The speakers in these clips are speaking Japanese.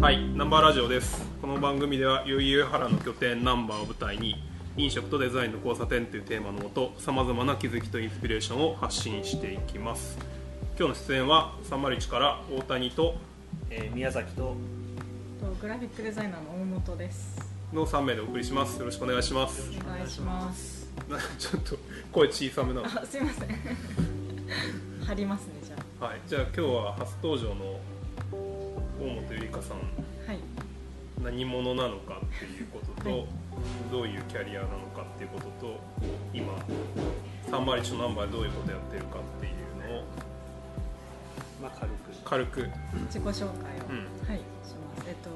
はい、ナンバーラジオです。この番組では、代々木上原の拠点ナンバーを舞台に、飲食とデザインの交差点というテーマのもと、さまざまな気づきとインスピレーションを発信していきます。今日の出演は、301から大谷とえー宮崎ととグラフィックデザイナーの大本です。の3名でお送りします。よろしくお願いします。お願いします。なちょっと声小さめなの。あ、すいません。貼りますねじゃはい、じゃあ今日は初登場の大本ゆりかさん、あ。はい。何者なのかっていうことと、はいどういうキャリアなのかっていうことと今301のナンバーでどういうことやってるかっていうのをまあ軽く軽く自己紹介を、うんはいします。えっと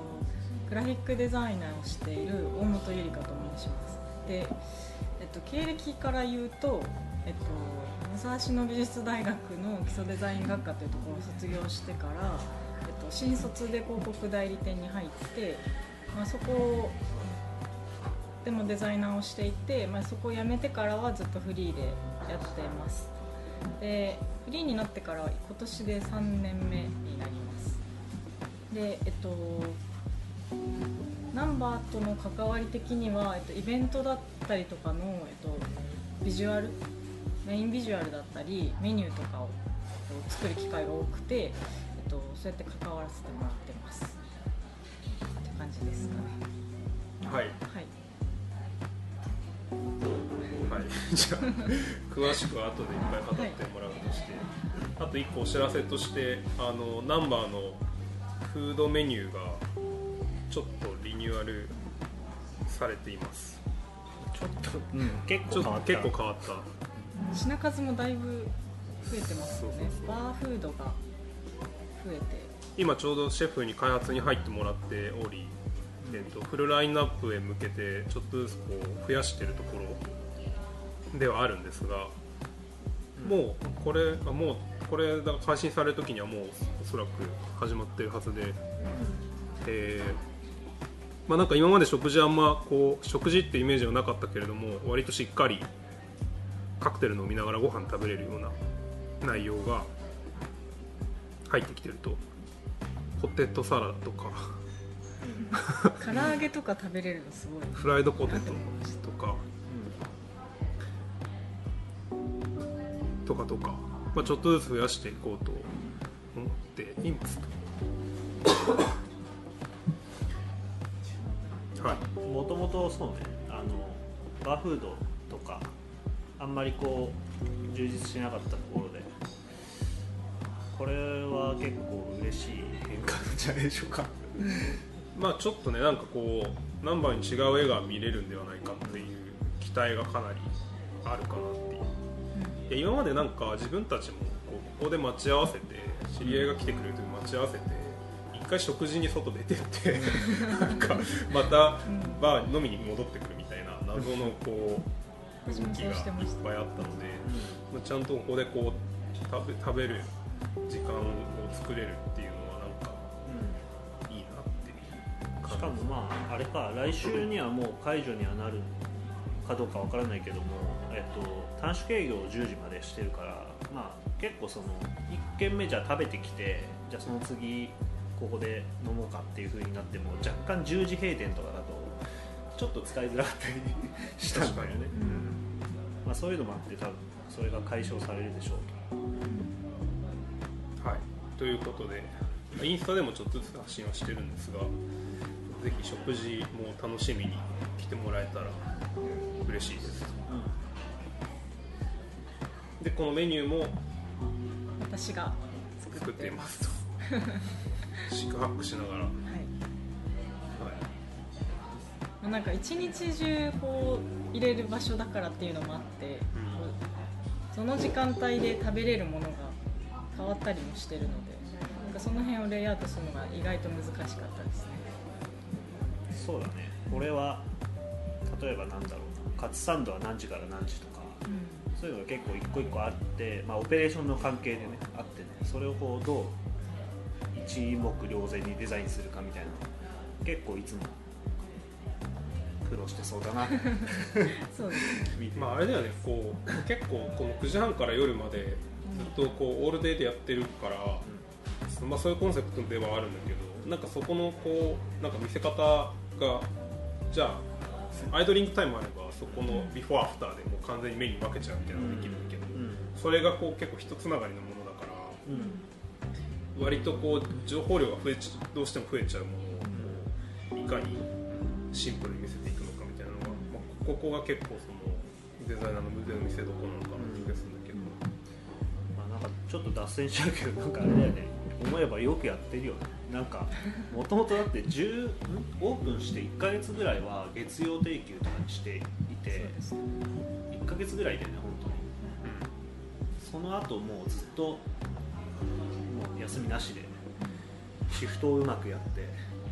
グラフィックデザイナーをしている大本ゆりかと申します。で、えっと経歴から言うと、えっと武蔵野美術大学の基礎デザイン学科というところを卒業してから、えっと新卒で広告代理店に入って、まあそこでもデザイナーをしていて、まあ、そこを辞めてからはずっとフリーでやってます。でフリーになってから今年で3年目になります。でえっとナンバーとの関わり的には、えっと、イベントだったりとかの、えっと、ビジュアルメインビジュアルだったりメニューとかを、作る機会が多くて、と、そうやって関わらせてもらってます。って感じですかね。はい、はい。はい、じゃあ詳しくは後でいっぱい語ってもらうとして、あと1個お知らせとしてあのナンバーのフードメニューがちょっとリニューアルされています。ちょっと、うん、結構変わった。結構変わった。品数もだいぶ増えてますよね。そうそうそう。バーフードが増えて。今ちょうどシェフに開発に入ってもらっており、えっと、フルラインナップへ向けてちょっとずつこう増やしているところではあるんですが、もうこれあもうこれが配信される時にはもうおそらく始まってるはずで、えーまあ、なんか今まで食事あんまこう食事ってイメージはなかったけれども割としっかりカクテル飲みながらご飯食べれるような内容が入ってきてるとポテトサラダとか。唐揚げとか食べれるのすごいフライドポテトとか。とかとか、まあ、ちょっとずつ増やしていこうと思っていますと。はい。もともとそうねあのバーフードとかあんまりこう充実しなかったとこれは結構嬉しい変化なんじゃないでしょうか。まあちょっとねなんかこうナンバーに違う絵が見れるんではないかっていう期待がかなりあるかなっていう。いや今までなんか自分たちもこうここで待ち合わせて知り合いが来てくれる時に待ち合わせて一回食事に外出てってなんかまたバー飲みに戻ってくるみたいな謎のこう動きがいっぱいあったので、まあちゃんとここでこう食べ食べる時間を作れるっていうのはなんかいいなってしかもまああれか来週にはもう解除にはなるかどうかわからないけども、えっと、短縮営業を10時までしてるから、まあ、結構その1軒目じゃあ食べてきてじゃあその次ここで飲もうかっていう風になっても若干10時閉店とかだとちょっと使いづらかったりしたんだよね、うん。まあ、そういうのもあって多分それが解消されるでしょうはい、ということでインスタでもちょっとずつ発信はしてるんですがぜひ食事も楽しみに来てもらえたら嬉しいです。でこのメニューも私が作ってていますと。四苦八苦しながら、はい。はい。まあなんか一日中こう入れる場所だからっていうのもあって、こうその時間帯で食べれるものが変わったりもしてるのでなんかその辺をレイアウトするのが意外と難しかったですね。そうだね。これは例えばなんだろうな。カツサンドは何時から何時とかそういうのが結構一個一個あって、まあ、オペレーションの関係でねあってね。それをこうどう一目瞭然にデザインするかみたいな結構いつも苦労してそうだな。そうですね。見て。まああれだよね。こう結構この9時半から夜までずっとこうオールデイでやってるから、まあ、そういうコンセプトではあるんだけどなんかそこのこうなんか見せ方がじゃあアイドリングタイムあればそこのビフォーアフターでもう完全に目に分けちゃうみたいなのができるんだけど、うん。それがこう結構一つながりのものだからうん割とこう情報量が増えちどうしても増えちゃうものをこういかにシンプルに見せていくのかみたいなのが、まあ、ここが結構そのデザイナーの腕の見せ所なのかなって気がするちょっと脱線しちゃうけどなんかあれだよね。思えばよくやってるよね。なんかもともとだって10オープンして1か月ぐらいは月曜定休とかにしていて1か月ぐらいだよね本当に。その後もうずっともう休みなしでシフトをうまくやって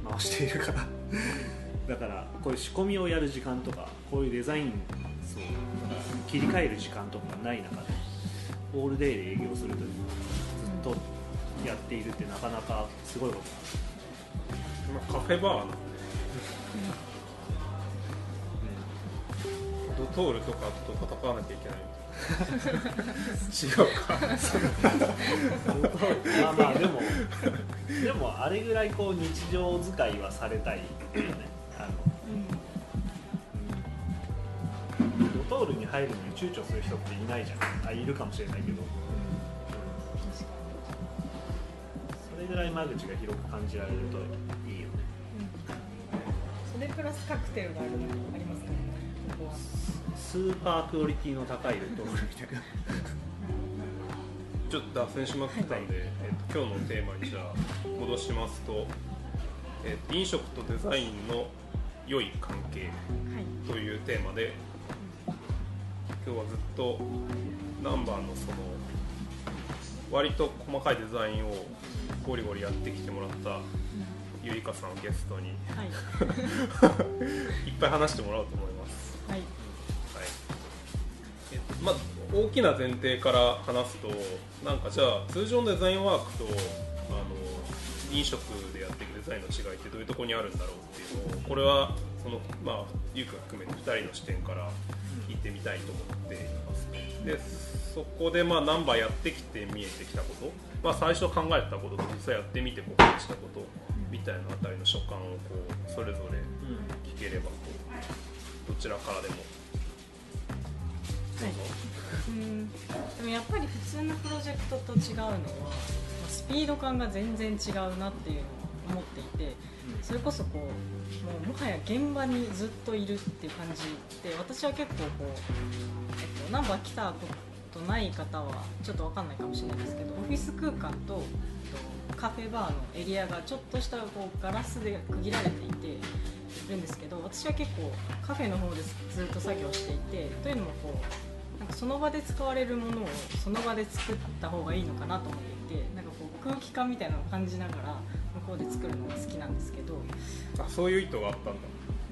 回しているから。だからこういう仕込みをやる時間とかこういうデザインそう切り替える時間とかがない中で。オールデイで営業するというのはずっとやっているってなかなかすごいことまあ、カフェバーなんでドトールとかと戦わなきゃいけない違うかまあまあでもでもあれぐらいこう日常使いはされたいよね。入るのに躊躇する人っていないじゃん。あいるかもしれないけど、それぐらい間口が広く感じられるといいよね。それプラスカクテルがあるのありますかねここは。スーパークオリティの高いドトールみたいな。ちょっと脱線しまくったんで、えっと今日のテーマにじゃあ戻しますと、えっと飲食とデザインの良い関係はい。というテーマで今日はずっとナンバーのその割と細かいデザインをゴリゴリやってきてもらったゆりかさんをゲストに。い。っはいぱい話してもらおうと思います。はい。はい。えっとまあ、大きな前提から話すとなんかじゃあ通常のデザインワークとあの飲食でやっていくデザインの違いってどういうところにあるんだろうっていうのをこれはその、まあ、ゆうくん含めて2人の視点から聞いてみたいと思っていますでそこでまあナンバーやってきて見えてきたこと、まあ、最初考えたことと実際やってみてこう感じたことみたいなあたりの所感をこうそれぞれ聞ければこうどちらからでもうぞ、うんでもやっぱり普通のプロジェクトと違うのは、スピード感が全然違うなっていうのを思っていてそれこそこうもうもはや現場にずっといるっていう感じで私は結構こう、えっと、ナンバー来たことない方はちょっと分かんないかもしれないですけどオフィス空間とえっとカフェバーのエリアがちょっとしたこうガラスで区切られていているんですけど私は結構カフェの方でずっと作業していてというのもこうなんかその場で使われるものをその場で作った方がいいのかなと思っていてなんか空気感みたいなのを感じながら向こうで作るのが好きなんですけどあそういう意図があったんだ。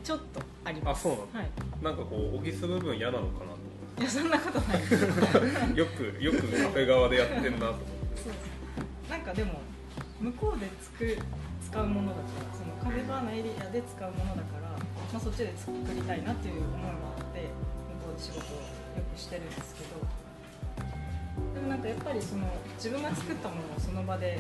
ちょっとあります。あそうなの？はい、なんかこうオフィス部分嫌なのかいやそんなことない。よくよくカフェ側でやってんなと思って。そうですなんかでも向こうで作る使うものだからそのカフェバーのエリアで使うものだから、まあ、そっちで作りたいなっていう思いもあって向こうで仕事をよくしてるんですけどでもなんかやっぱりその自分が作ったものをその場で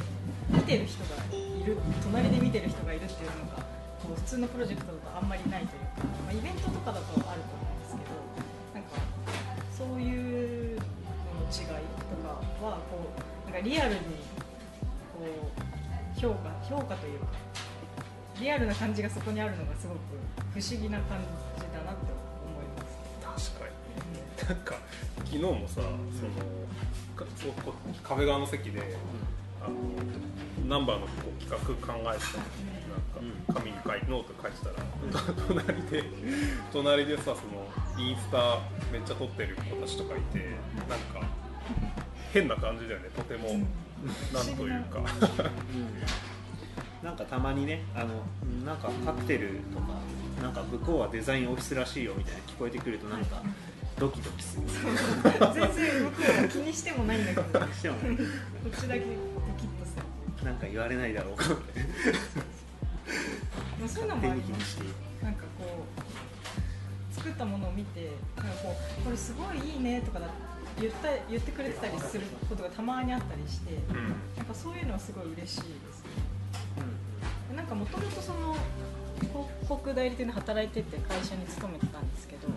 見てる人がいる隣で見てる人がいるっていうのがこう普通のプロジェクトだとあんまりないというか、まあ、イベントとかだとあると思うんですけどなんかそういうのの違いとかはこうなんかリアルにこう評価評価というかリアルな感じがそこにあるのがすごく不思議な感じだなって思います。確かになんか昨日もさそのカフェ側の席であのナンバーの企画考えてたなんか紙に書いてノート書いてたら、隣で隣でさそのインスタめっちゃ撮ってる子たちとかいてなんか変な感じだよね。とても、なんというか。なんかたまにねあのなんかカクテルとかなんか向こうはデザインオフィスらしいよみたいな聞こえてくるとなんかドキドキする全然向こうは気にしてもないんだけどこしても。ねっちだけドキッとする。なんか言われないだろうかってまあそういうのも。手ありますに気にしてなんかこう作ったものを見てなんかこうこれすごいいいねとかだ言った言ってくれてたりすることがたまにあったりしてうん。なんかそういうのはすごい嬉しいですね。かもともとその広告代理店で働いてて会社に勤めてたんですけど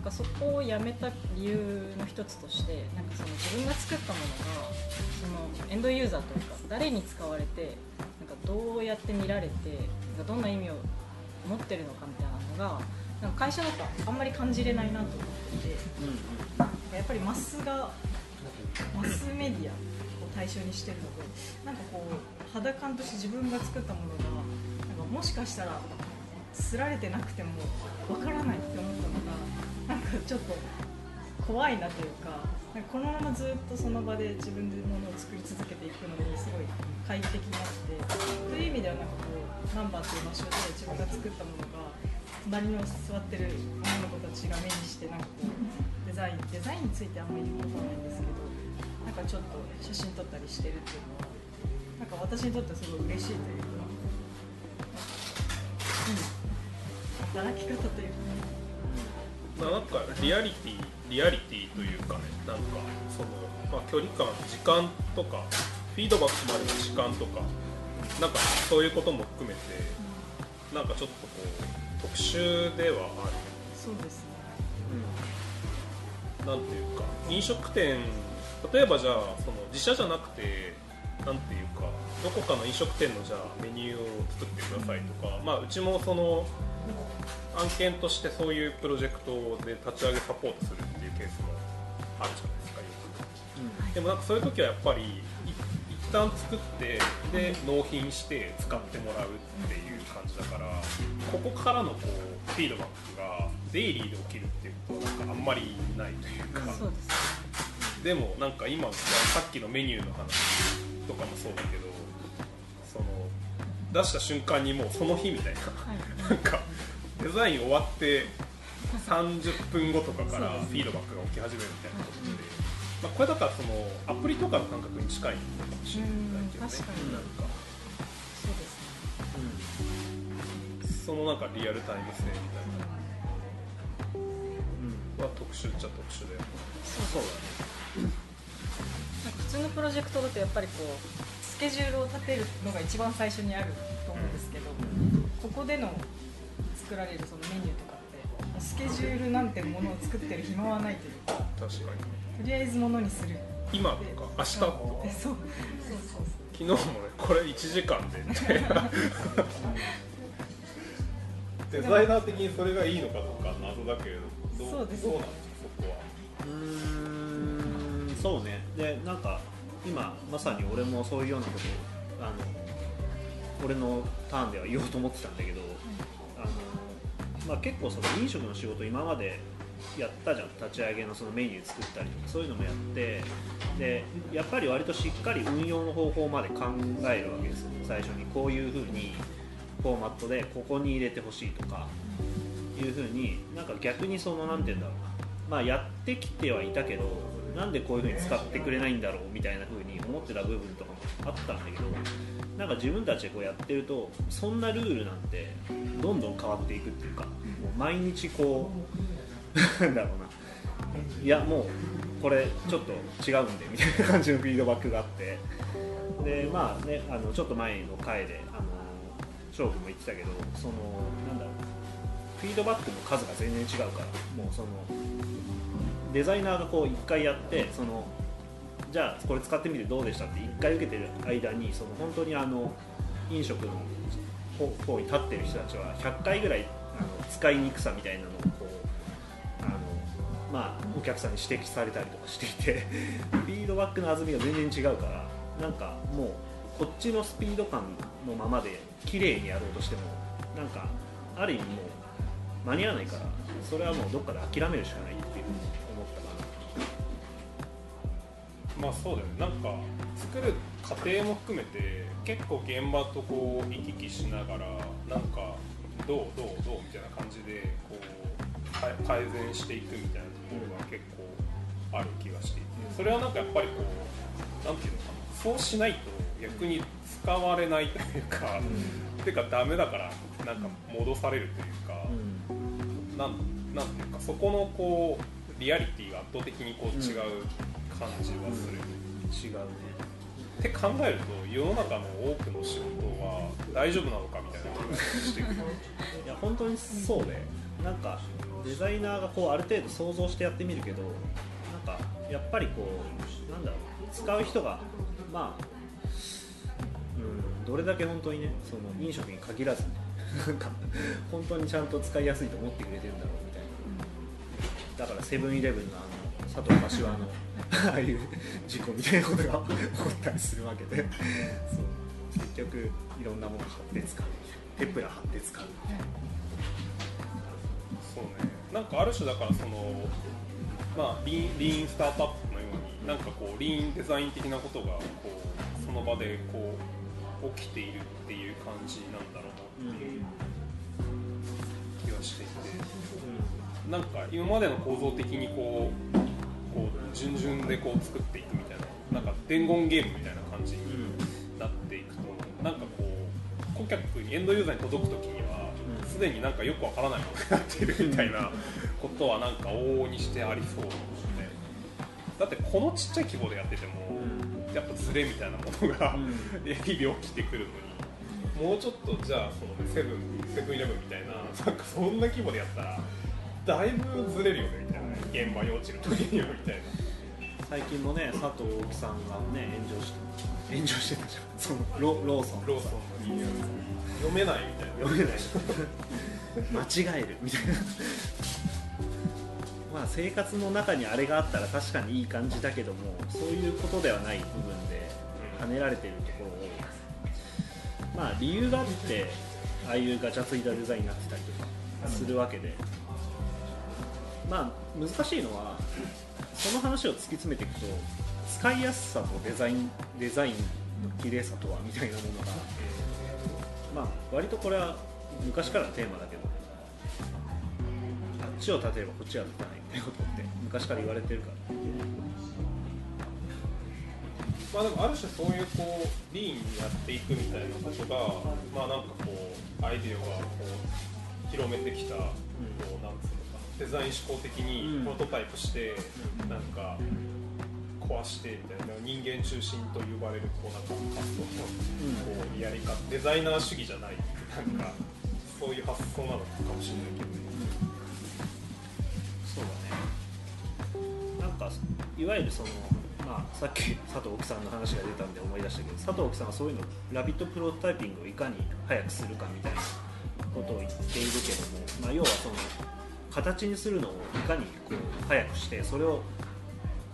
なんかそこを辞めた理由の一つとしてなんかその自分が作ったものがそのエンドユーザーというか誰に使われてなんかどうやって見られてなんかどんな意味を持ってるのかみたいなのがなんか会社だとあんまり感じれないなと思っていてやっぱりマスがマスメディアを対象にしてるのでなんかこう肌感として自分が作ったものがなんかもしかしたらすられてなくてもわからないって思ったのがなんかちょっと怖いなというかなんかこのままずっとその場で自分でものを作り続けていくのにすごい快適になってという意味ではなんかこうナンバーという場所で自分が作ったものが隣に座ってる女の子たちが目にしてなんかこうデザインデザインについてあんまり言うことはないんですけどなんかちょっと写真撮ったりしてるっていうのはなんか私にとってはすごい嬉しいというか、うん、働き方という、なんかリアリティリアリティというかねなんかその、まあ、距離感時間とかフィードバックまでの時間とかなんかそういうことも含めてなんかちょっとこう特殊ではある。そうですね。なんていうか飲食店例えばじゃあその自社じゃなくてなんていうかどこかの飲食店のじゃあメニューを作ってくださいとか、まあ、うちもその案件としてそういうプロジェクトで立ち上げサポートするっていうケースもあるじゃないですかよくでもなんかそういう時はやっぱりい一旦作ってで納品して使ってもらうっていう感じだからここからのこうフィードバックがデイリーで起きるっていうことはなんかあんまりないというか。でもなんか今さっきのメニューの話とかもそうだけどその出した瞬間にもうその日みたいなはい。なんかデザイン終わって30分後とかからフィードバックが起き始めるみたいなことで、まあ、これだからそのアプリとかの感覚に近いのかもしれないけどね。うん確かに。なんかそうですねそのなんかリアルタイム性みたいなのは特殊っちゃ特殊だよね。そうだね。普通のプロジェクトだとやっぱりこうスケジュールを立てるのが一番最初にあると思うんですけど、ここでの作られるそのメニューとかってスケジュールなんてものを作ってる暇はないというか。確かに。とりあえずものにする今とか明日とかでそう。そうそう昨日もねこれ1時間でみたいなデザイナー的にそれがいいのかどう。か謎だけれどどそうですどうなんですかそこはう。ーんそうねでなんか今まさに俺もそう。いうようなことをあの俺のターンでは言おうと思ってたんだけどあの、まあ、結構その飲食の仕事今までやったじゃん。立ち上げのそのメニュー作ったりとかそういうのもやってでやっぱり割としっかり運用の方法まで考えるわけですよ。最初にこういうふうにフォーマットでここに入れてほしいとかいうふうになんか逆にその何て言うんだろうな。まあやってきてはいたけどなんでこういうふうに使ってくれないんだろうみたいなふうに思ってた部分とかもあったんだけどなんか自分たちでこうやってるとそんなルールなんてどんどん変わっていくっていうかもう毎日こう なんだろうな。いやもうこれちょっと違うんでみたいな感じのフィードバックがあって。でまあねあのちょっと前の回であの勝負も言ってたけどそのなんだろう。フィードバックの数が全然違うからもうそのデザイナーがこう1回やってそのじゃあこれ使ってみてどうでしたって1回受けてる間にその本当にあの飲食の方に立ってる人たちは100回ぐらいあの使いにくさみたいなのをこうあの、まあ、お客さんに指摘されたりとかしていて フィードバックの厚みが全然違うからなんかもうこっちのスピード感のままで綺麗にやろうとしてもなんかある意味もう間に合わないからそれはもうどっかで諦めるしかないっていう。まあそうだよね。なんか作る過程も含めて結構現場とこう行き来しながらなんかどうどうどうみたいな感じでこうか改善していくみたいなところが結構ある気がしていて。それはなんかやっぱりこうなんていうのかな。そうしないと逆に使われないというか、てかダメだからなんか戻されるというか、な、うん。なんなんていうかそこのこうリアリティが圧倒的にこう違う感じはする、違うね。って考えると世の中の多くの仕事は大丈夫なのかみたいな気がしてくる。いや本当にそうでなんかデザイナーがこうある程度想像してやってみるけどなんかやっぱりこうなんだろう。使う人がまあうんどれだけ本当にね。その飲食に限らずね。なんか本当にちゃんと使いやすいと思ってくれてるんだろうみたいな。だからセブンイレブンのあの佐藤柏の ああいう事故みたいなことが起こったりするわけで。そう。結局いろんなもの貼って使う。テプラ貼って使う。みたいなそうね。なんかある種だからそのまあリーンリーンスタートアップのようになんかこうリーンデザイン的なことがこうその場でこう起きているっていう感じなんだろうなっていう気がしていて、なんか今までの構造的にこうこう順々でこう作っていくみたいななんか伝言ゲームみたいな感じになっていくと、なんかこう顧客にエンドユーザーに届く時にはうん。すでになんかよくわからないものになっているみたいなことはなんか往々にしてありそうでだってこのちっちゃい規模でやっててもやっぱズレみたいなものがうん。日々起きてくるのにもうちょっとじゃあそのセブンセブンイレブンみたいななんかそんな規模でやったらだいぶずれるよねみたいな現場に落ちる時にはみたいな。最近もね佐藤大木さんがね炎上して。炎上してたじゃん。そのロローソン。ローソン。のいいやつ読めないみたいな。読めない。間違えるみたいな。まあ生活の中にあれがあったら確かにいい感じだけどもそういうことではない部分で跳ねられてるところをまあ理由があってああいうガチャついたデザインになってたりとかするわけでまあ難しいのはその話を突き詰めていくと使いやすさとデザインデザインの綺麗さとはみたいなものがまあ割とこれは昔からのテーマだけどあっちを立てればこっちは立てないみたいなことって昔から言われてるから。まあでもある種そういうこうリーンにやっていくみたいなことがまあなんかこうアイデアがこう広めてきた、こうなんつうのデザイン思考的うん。にプロトタイプして、なんか壊してみたいな人間中心と呼ばれるこうなんか発想のこうやり方デザイナー主義じゃないなんかそういう発想なのかもしれないけど。ね。そうだね。なんかいわゆるそのまあさっき佐藤奥さんの話が出たんで思い出したけど佐藤奥さんはそういうのラビットプロトタイピングをいかに早くするかみたいなことを言っているけども、まあ、要はその形にするのをいかにこう早くしてそれを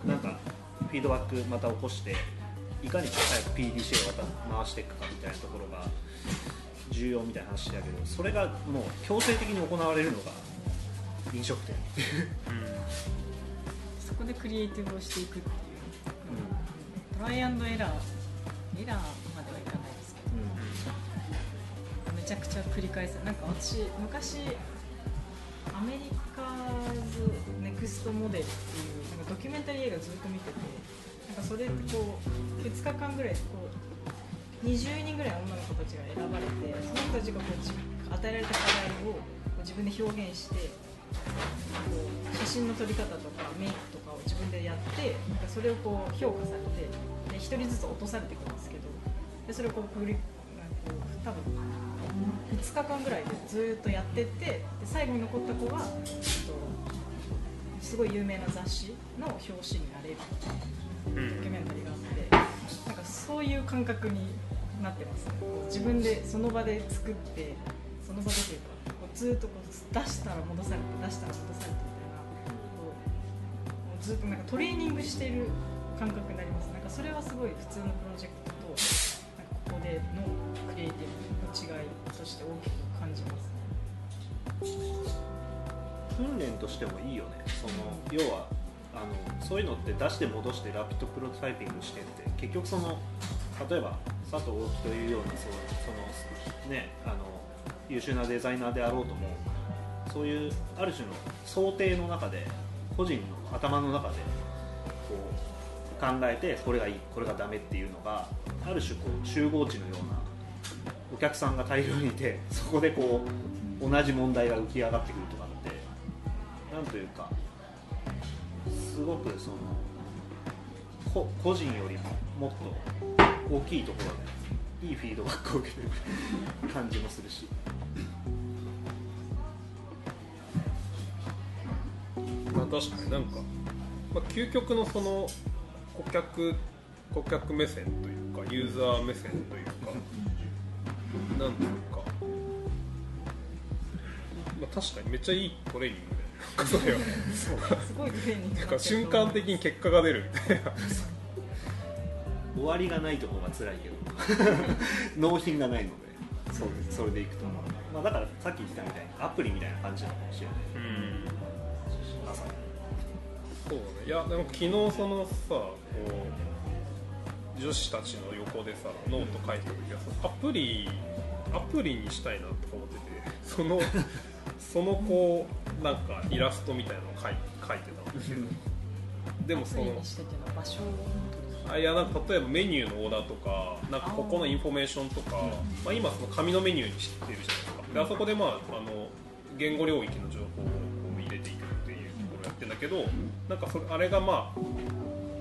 なんかフィードバックまた起こしていかに早く PDCA をまた回していくかみたいなところが重要みたいな話だけどそれがもう強制的に行われるのが飲食店そこでクリエイティブをしていくっていううん。トライアンドエラーエラーまではいかないですけどめちゃくちゃ繰り返す。なんか私昔アメリカズネクストモデルっていうなんかドキュメンタリー映画ずっと見ててなんかそれこう2日間ぐらいこう20人ぐらい女の子たちが選ばれてその人たちがこうじ与えられた課題をこう自分で表現してこう写真の撮り方とかメイクとかを自分でやってなんかそれをこう評価されてで1人ずつ落とされていくんですけどでそれをこう繰りなんかこう多分2日間ぐらいでずっとやってってで最後に残った子が、えっと、すごい有名な雑誌の表紙になれるドキュメンタリーがあってなんかそういう感覚になってますね。自分でその場で作ってその場でというかこうずっとこう出したら戻されて出したら戻されてみたいなこうもうずっとなんかトレーニングしてる感覚になります。なんかそれはすごい普通のプロジェクトとなんかここでのクリエイティブ違いとして大きく感じます訓練としてもいいよね。その要はあのそういうのって出して戻してラピッドプロトタイピングしてって結局その例えば佐藤大木というようなそそのねあの優秀なデザイナーであろうともそういうある種の想定の中で個人の頭の中でこう考えてこれがいいこれがダメっていうのがある種こう集合値のようなお客さんが大量にいてそこでこう同じ問題が浮き上がってくるとかってなんというかすごくそのこ個人よりももっと大きいところでいいフィードバックを受けてる感じもするし。まあ確かになんか、まあ、究極のその顧客顧客目線というかユーザー目線というかなんというか、まあ、確かにめっちゃいいトレーニングでなんかそれは。すごいトレーニングか瞬間的に結果が出るみたいな。終わりがないところが辛いけど。納品がないので。そうそれでいくと、まあ、だからさっき言ったみたいにアプリみたいな感じなのかもしれない。うん。そうだね。いやでも昨日そのさこう女子たちの横でさノート書いてた時はさアプリアプリにしたいなとか思っててその そのこうなんかイラストみたいなのを書い書いてたんですけどでもその場所あいやなんか例えばメニューのオーダーとかなんかここのインフォメーションとかまあ、今その紙のメニューにしてるじゃないですか。であそこでまああの言語領域の情報を入れていくっていうところをやってるんだけどなんかそれあれがまあ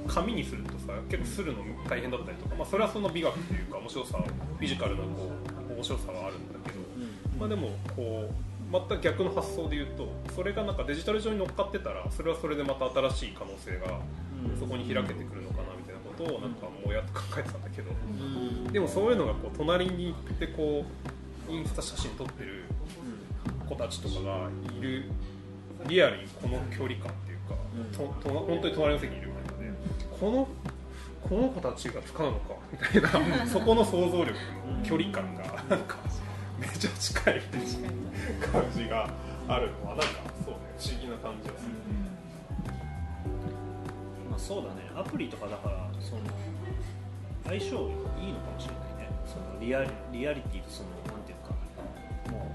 紙にするとさ結構するの大変だったりとか、まあ、それはその美学というか面白さフィジカルなこう面白さはあるんだけど、まあ、でもこう全く逆の発想で言うとそれがなんかデジタル上に乗っかってたらそれはそれでまた新しい可能性がそこに開けてくるのかなみたいなことをなんかもうやっと考えてたんだけどでもそういうのがこう隣に行ってこうインスタ写真撮ってる子たちとかがいるリアルにこの距離感っていうか、とと本当に隣の席にいるこのこの子たちが使うのかみたいな そこの想像力の距離感がなんかめちゃ近い感じがあるのはなんかそうね不思議な感じがする。まあ、そうだね。アプリとかだからその相性いいのかもしれないね。そのリアリリアリティとそのなんていうかも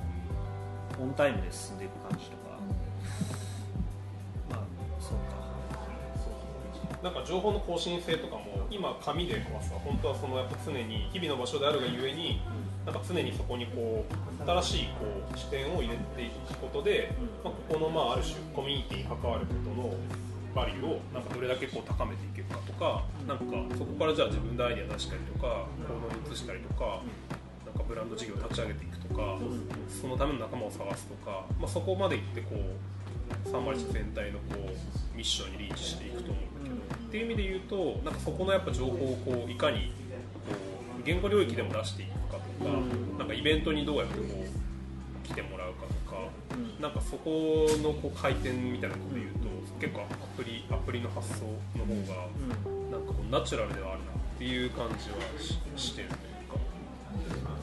うオンタイムで進んでいく感じとかなんか情報の更新性とかも今紙ではさ本当はそのやっぱ常に日々の場所であるがゆえになんか常にそこにこう新しいこう視点を入れていくことで、まあ、ここのまあある種コミュニティに関わることのバリューをなんかどれだけこう高めていけるかとかなんかそこからじゃあ自分でアイデア出したりとか行動に移したりとかなんかブランド事業を立ち上げていくとかそのための仲間を探すとか、まあ、そこまでいってこうサンマリス全体のこうミッションにリーチしていくと思うんだけど、っていう意味で言うとなんかそこのやっぱ情報をこういかにこう言語領域でも出していくかとか、なんかイベントにどうやってこう来てもらうかとか、なんかそこのこう回転みたいなことで言うと、結構アプリアプリの発想の方がなんかこうナチュラルではあるなっていう感じはししてるというか。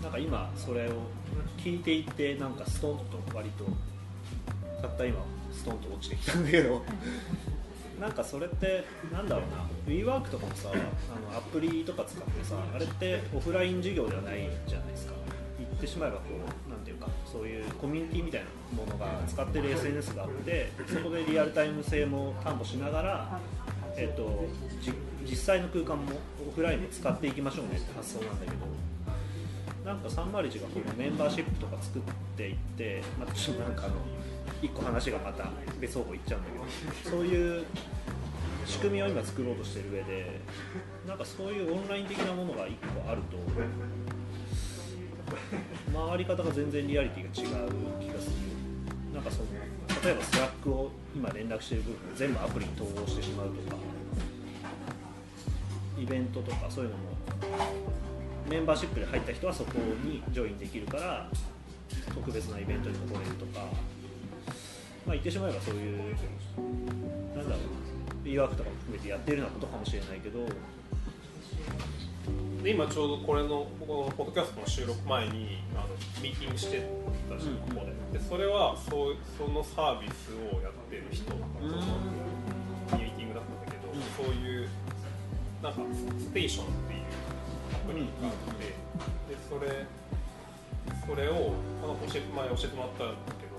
なんか今それを聞いていってなんかストンと割とたった今ストンと落ちてきたんだけど。なんかそれってなんだろうな。WeWork とかもさあのアプリとか使ってさあれってオフライン授業ではないじゃないですか。言ってしまえばこうなんていうかそういうコミュニティみたいなものが使ってる SNS があってそこでリアルタイム性も担保しながらえっとじ実際の空間もオフラインも使っていきましょうねって発想なんだけど。なんかサンマリジがこのメンバーシップとか作っていって、まあ、ちょっとなんかあの一個話がまた別方向行っちゃうんだけどそういう仕組みを今作ろうとしてる上でなんかそういうオンライン的なものが一個あると回り方が全然リアリティが違う気がする。なんかその例えばスラックを今連絡してる部分を全部アプリに統合してしまうとかイベントとかそういうのもメンバーシップで入った人はそこにジョインできるから特別なイベントに残れるとか、まあ、言ってしまえばそういうなんだろうな B ワークとかも含めてやってるようなことかもしれないけど。で今ちょうどこれの僕のポッドキャストの収録前にあのミーティングしてたじゃん、ここで。でそれはそうそのサービスをやってる人のミーティングだったんだけど、そういうなんかステーションっていうアプリがあって、でそれそれをあの教えて前教えてもらったんだけど、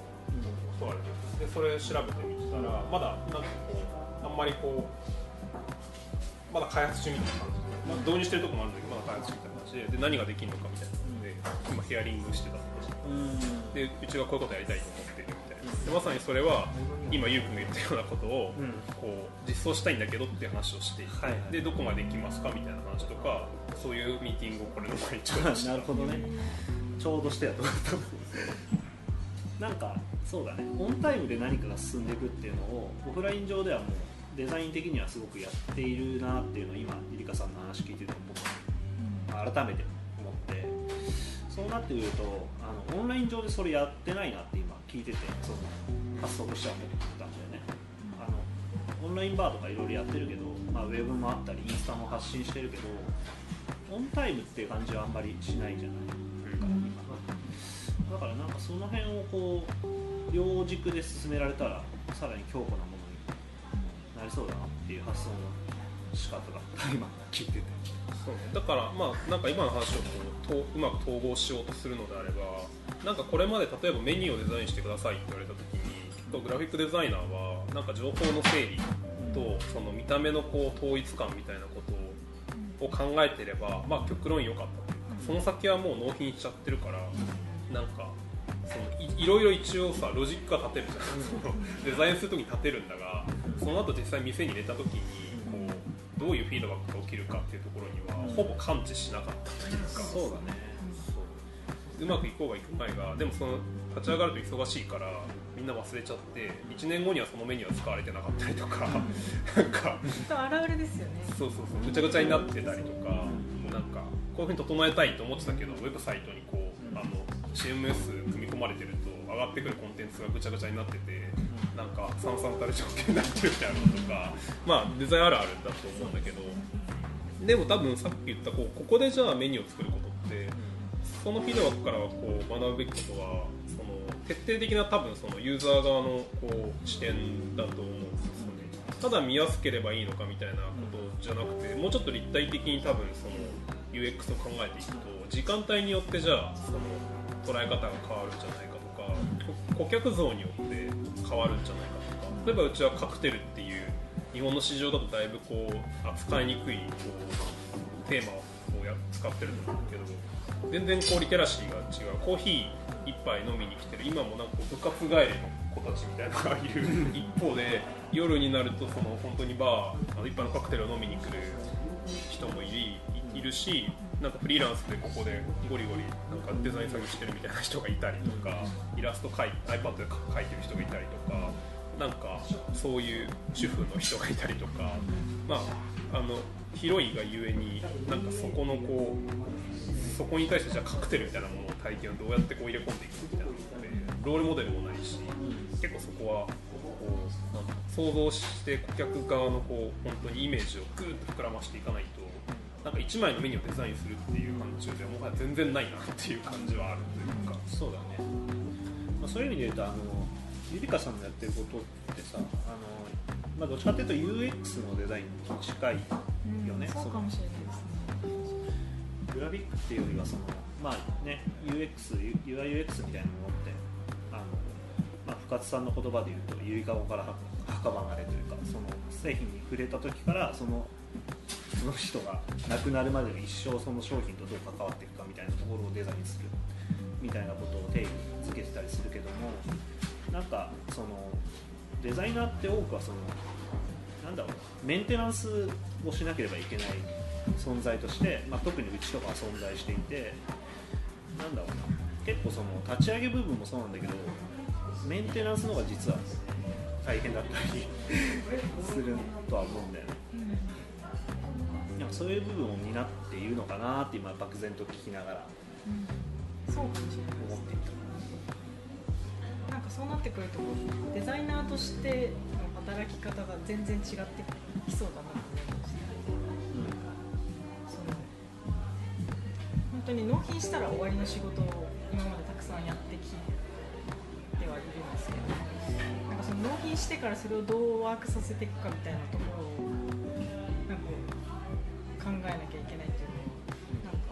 教われてでそれ調べてみたら、まだなんかこうあんまりこうまだ開発中みたいな感じで、まあ、導入してるとこもあるんだけどまだ開発中みたいな感じでで何ができるのかみたいなので今ヒアリングしてたんででうちがこういうことやりたいと思ってるみたいな。でまさにそれは今ゆうくんが言ったようなことをうん。こう実装したいんだけどっていう話をしていて、はいはい。でどこまで行きますかみたいな話とかそういうミーティングをこれの前にちょうどして なるほどね。ちょうどしてやと思ったなんかそうだね。オンタイムで何かが進んでいくっていうのをオフライン上ではもうデザイン的にはすごくやっているなっていうのを今ゆりかさんの話聞いてて僕は改めて思って。そうなってくるとあのオンライン上でそれやってないなって今聞いててその発想としては思ったんだよね。あのオンラインバーとかいろいろやってるけど、まあ、ウェブもあったりインスタも発信してるけどオンタイムっていう感じはあんまりしないじゃない。その辺をこう両軸で進められたらさらに強固なものになりそうだなっていう発想の仕方が今聞いてて。そうね。だからまあなんか今の話をこうとうまく統合しようとするのであればなんかこれまで例えばメニューをデザインしてくださいって言われた時にきっとグラフィックデザイナーはなんか情報の整理とその見た目のこう統一感みたいなことを考えてればまあ極論良かった。というかその先はもう納品しちゃってるからなんかそのいいろいろ一応さロジックが立てるじゃん。そのデザインする時に立てるんだがその後実際店に入れた時にこうどういうフィードバックが起きるかっていうところにはほぼ感知しなかったというか。そうだね。う。まくいこうがいく前がでもその立ち上がると忙しいからみんな忘れちゃって1年後にはそのメニューは使われてなかったりとかなんか。きっとあらうれですよね。そうそうそう。ぐちゃぐちゃになってたりとかなんかこういうふうに整えたいと思ってたけどウェブサイトにこうあの CMS 組み込まれてると上がってくるコンテンツがぐちゃぐちゃになっててなんかさんさんたる状況になってるみたいなのとか まあデザインあるあるだと思うんだけどでも多分さっき言ったこうここでじゃあメニューを作ることってそのフィードバックからこう学ぶべきことはその徹底的な多分そのユーザー側のこう視点だと思うんですよね。ただ見やすければいいのかみたいなことじゃなくてもうちょっと立体的に多分その UX を考えていくと時間帯によってじゃあその捉え方が変わるんじゃないかとか顧客像によって変わるんじゃないかとか例えばうちはカクテルっていう日本の市場だとだいぶこう扱いにくいこうテーマをや使ってると思うんだけど全然こうリテラシーが違う。コーヒー一杯飲みに来てる今もなんか部活帰りの子たちみたいなのがいる一方で 夜になるとその本当にバーあの一杯のカクテルを飲みに来る人もいるしなんかフリーランスでここでゴリゴリなんかデザイン作業してるみたいな人がいたりとかイラスト描い iPad で描いてる人がいたりとかなんかそういう主婦の人がいたりとかまああの広いがゆえになんかそこのこうそこに対してじゃあカクテルみたいなものを体験をどうやってこう入れ込んでいくみたいなのってロールモデルもないし結構そこはこう想像して顧客側のこう本当にイメージをぐーっと膨らましていかないとなんか1枚のメニューをデザインするっていう範疇ではもはや全然ないなっていう感じはあるというか。そうだね、まあ、そういう意味で言うとあのゆりかさんのやってることってさあの、まあ、どっちかっていうと UX のデザインに近いよね、そうかもしれないですね。グラフィックっていうよりはその、まあね、UX、UIUX みたいなものってあの、まあ、深津さんの言葉で言うとゆりかごからは墓離れというかその製品に触れた時からそのその人が亡くなるまでの一生その商品とどう関わっていくかみたいなところをデザインするみたいなことを定義づけてたりするけどもなんかそのデザイナーって多くはそのなんだろうメンテナンスをしなければいけない存在として、まあ、特にうちとかは存在していてなんだろうな結構その立ち上げ部分もそうなんだけどメンテナンスの方が実は大変だったりするとは思うんだよね。かそういう部分を担っているのかなって今漠然と聞きながら。そうかもしれない。です思っていたなんかそうなってくるとデザイナーとしての働き方が全然違ってきそうだなと思いまし。たその本当に納品したら終わりの仕事を今までたくさんやってきてはいるんですけどなんかその納品してからそれをどうワークさせていくかみたいなところをゃいけないっていうのはなんか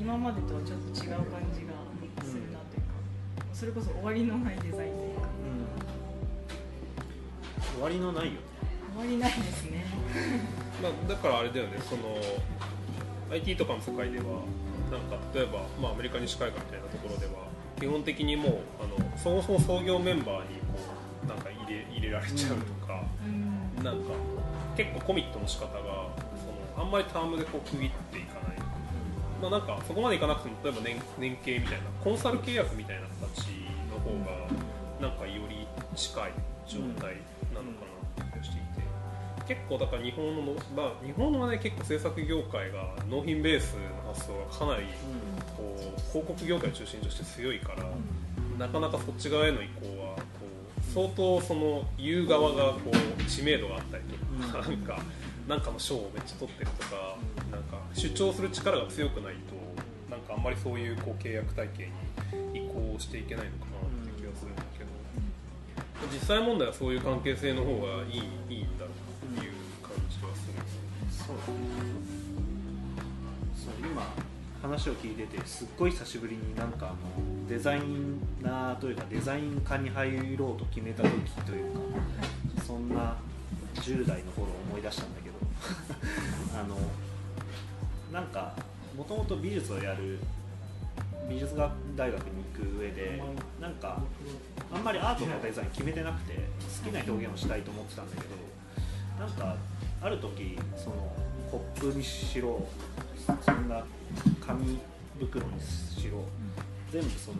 今までとはちょっと違う感じがするなというか、それこそ終わりのないデザインというか。終わりのないよね。終わりないですね。まあ、だからあれだよねその IT とかの世界ではなんか例えば、まあ、アメリカ西海岸みたいなところでは基本的にもうあのそもそも創業メンバーにこうなんか入れ入れられちゃうとか、うん。なんか結構コミットの仕方があんまりタームでこう区切っていかない、まあ、なんかそこまでいかなくても例えば年年計みたいなコンサル契約みたいな形の方がなんかより近い状態なのかなって気がしていて、結構だから日本の、まあ、日本はね結構制作業界が納品ベースの発想がかなりこう広告業界を中心として強いから、なかなかそっち側への移行はこう相当その言う側がこう知名度があったりとか、なんかなんかの賞をめっちゃ取ってるとか、なんか主張する力が強くないとなんかあんまりそういうこう契約体系に移行していけないのかなって気がするんだけど、実際問題はそういう関係性の方がいいいいんだろうなっていう感じはする。そうだねそう今話を聞いててすっごい久しぶりになんかあのデザイナーというかデザイン科に入ろうと決めた時というかそんな10代の頃を思い出したんだけどあのなんかもともと美術をやる美術学大学に行く上でなんかあんまりアートのデザイン決めてなくて好きな表現をしたいと思ってたんだけどなんかある時そのコップにしろそんな紙袋にしろ全部その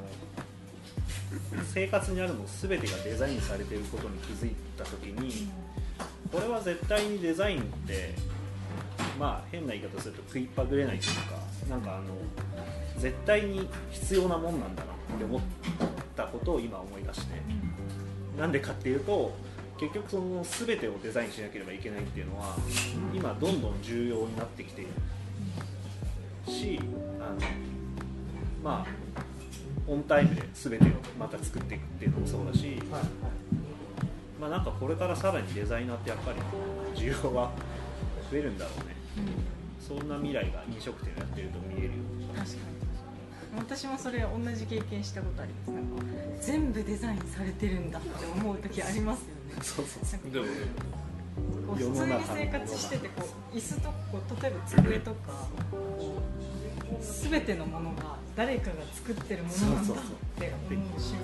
生活にあるの全てがデザインされてることに気づいた時にこれは絶対にデザインってまあ変な言い方すると食いっぱぐれないというかなんかあの絶対に必要なもんなんだなって思ったことを今思い出してなんでかっていうと結局その全てをデザインしなければいけないっていうのは今どんどん重要になってきているしあのまあオンタイムで全てをまた作っていくっていうのもそうだし、まあなんかこれからさらにデザイナーってやっぱり需要が増えるんだろうね。そんな未来が飲食店をやってると見えるよ確かに私もそれ同じ経験したことあります。なんか全部デザインされてるんだって思う時ありますよね。そうそうでも普通に生活しててこう椅子とこう例えば机とか全てのものが誰かが作ってるものなんだって思う瞬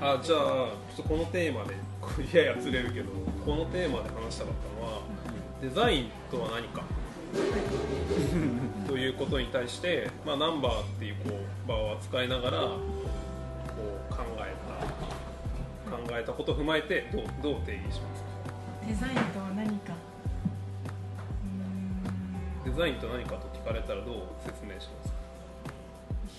間があじゃあちょっとこのテーマでこうややずれるけどこのテーマで話したかったのはデザインとは何か？ということに対して、まあ、ナンバーっていうこう場を扱いながらこう考えた考えたことを踏まえてどうどう定義しますか？デザインとは何か？ザインと何かと聞かれたらどう説明しますか？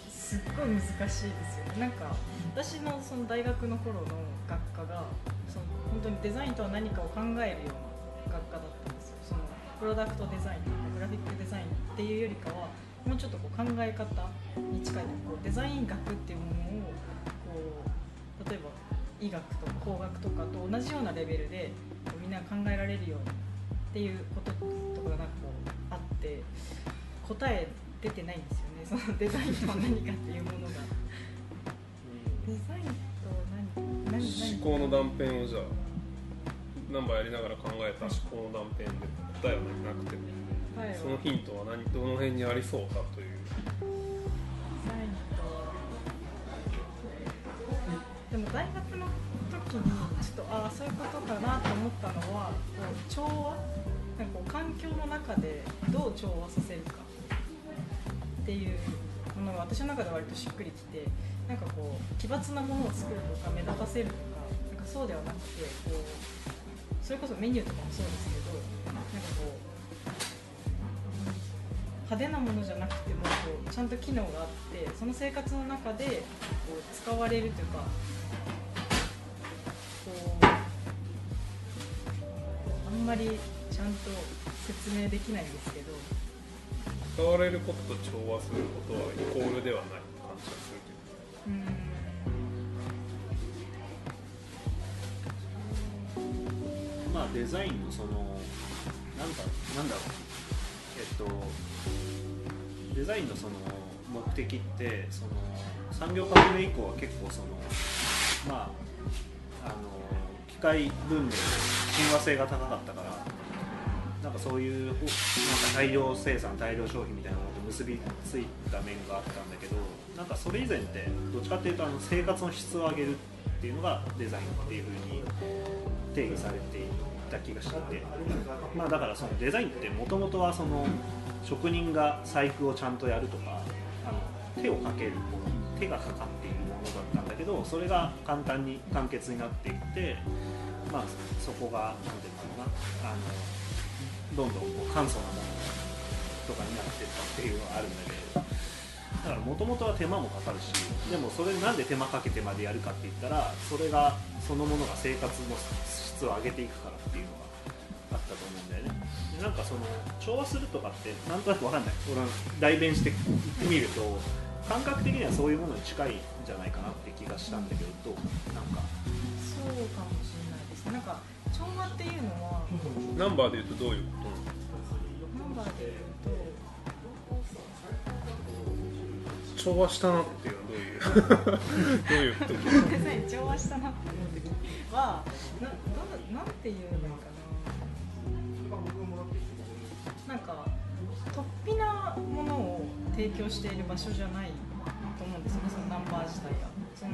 すっごい難しいですよね。なんか私のその大学の頃の学科がその本当にデザインとは何かを考えるような学科だったんですよ。そのプロダクトデザインとかグラフィックデザインっていうよりかはもうちょっとこう考え方に近いこうデザイン学っていうものをこう例えば医学とか工学とかと同じようなレベルでみんな考えられるようにっていうこととかがなんかこう答え出てないんですよね。そのデザインとは何かっていうものが。デザインとは何何何？思考の断片をじゃあナンバーやりながら考えた思考の断片で答えはなくて。もは？そのヒントは何どの辺にありそうかという。デザインと。でも大学の時にちょっとああそういうことかなと思ったのはこう調和？なんかこう環境の中でどう調和させるかっていうものが私の中で割としっくりきてなんかこう奇抜なものを作るとか目立たせるとかなんかそうではなくてこうそれこそメニューとかもそうですけどなんかこう派手なものじゃなくてもこうちゃんと機能があってその生活の中でこう使われるというかこうあんまりちゃんと説明できないんですけど使われることと調和することはイコールではない感じがするけうんまあデザインのそのなんだなんだろうえっとデザインのその目的ってその産業革命以降は結構そのまああの機械文明で親和性が高かったからかそういうなんか大量生産大量消費みたいなものと結びついた面があったんだけどなんかそれ以前ってどっちかっていうとあの生活の質を上げるっていうのがデザインっていうふうに定義されていた気がしてて、まあ、だからそのデザインってもともとはその職人が細工をちゃんとやるとかあの手をかけるもの手がかかっているものだったんだけどそれが簡単に簡潔になっていってまあ、そこが何ていうのかなあのどんどんこう簡素なものとかになっていったっていうのはあるんだけどだからもともとは手間もかかるしでもそれなんで手間かけてまでやるかって言ったらそれがそのものが生活の質を上げていくからっていうのがあったと思うんだよね。でなんかその調和するとかってなんとなく分かんない。俺は代弁して言ってみると感覚的にはそういうものに近いんじゃないかなって気がしたんだけどどう？なんか。そうかもしれないですなんか調和っていうのはナンバーで言うとどういうことなの？ナンバーで言う調和したなっていうのはどういう？どういうこと？調和したなって思う時はなどなんていうのかな。なんか突飛なものを提供している場所じゃないと思うんですよねそのナンバー自体が。その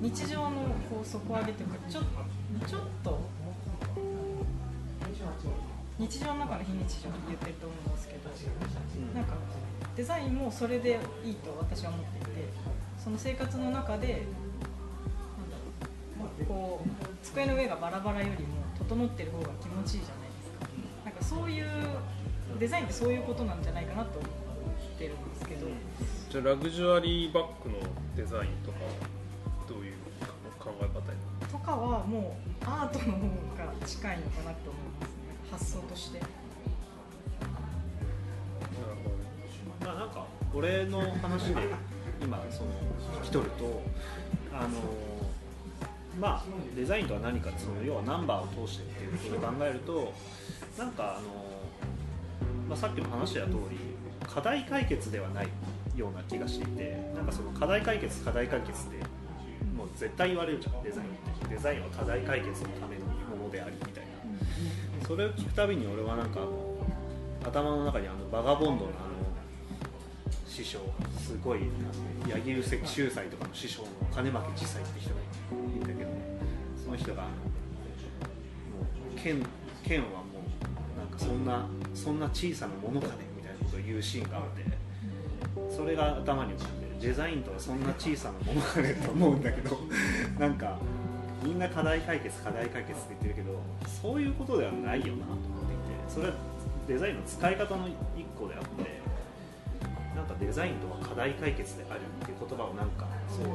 日常のこう底上げというかちょちょっと日常の中の非日常って言ってると思うんですけどなんかデザインもそれでいいと私は思っていてその生活の中でこう机の上がバラバラよりも整ってる方が気持ちいいじゃないですか。なんかそういうデザインってそういうことなんじゃないかなと思ってるんですけど。じゃあラグジュアリーバッグのデザインとかかはもうアートの方が近いのかなと思いますね。発想として。なるほど。ねまあ、なんか俺の話で今その聞き取るとあのまあデザインとは何かその要はナンバーを通してっていうことで考えるとなんかあの、まあ、さっきも話した通り課題解決ではないような気がしていてなんかその課題解決課題解決って絶対言われるじゃん。デザインってデザインは課題解決のためのものでありみたいな。それを聞くたびに俺はなんか頭の中にあのバガボンドのあの師匠すごい柳生石秀才とかの師匠の金巻慈斎って人がいるんだけどその人がもう剣剣はもうなんかそんなそんな小さなものかねみたいなことを言うシーンがあってそれが頭に浮かんでデザインとはそんな小さなものかねと思うんだけど なんかみんな課題解決課題解決って言ってるけどそういうことではないよなと思っていてそれはデザインの使い方の一個であってなんかデザインとは課題解決であるっていう言葉をなんかそう。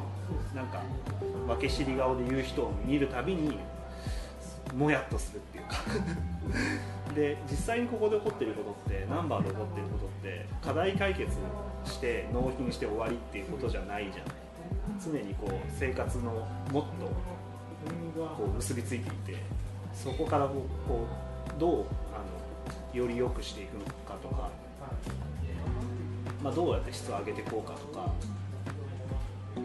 なんか分け知り顔で言う人を見るたびにもやっとするっていうかで実際にここで起こってることってナンバーで起こってることって課題解決して納品して終わりっていうことじゃないじゃない。常にこう生活のもっとこう結びついていてそこからこうこうどうあのより良くしていくのかとか、まあ、どうやって質を上げていこうかとか、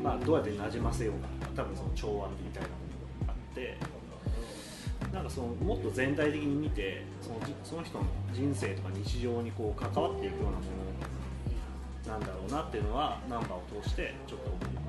まあ、どうやってなじませようかとか多分その調和みたいなものがあってなんかそのもっと全体的に見てそのその人の人生とか日常にこう関わっていくようなものなんだろうなっていうのはナンバーを通してちょっと思います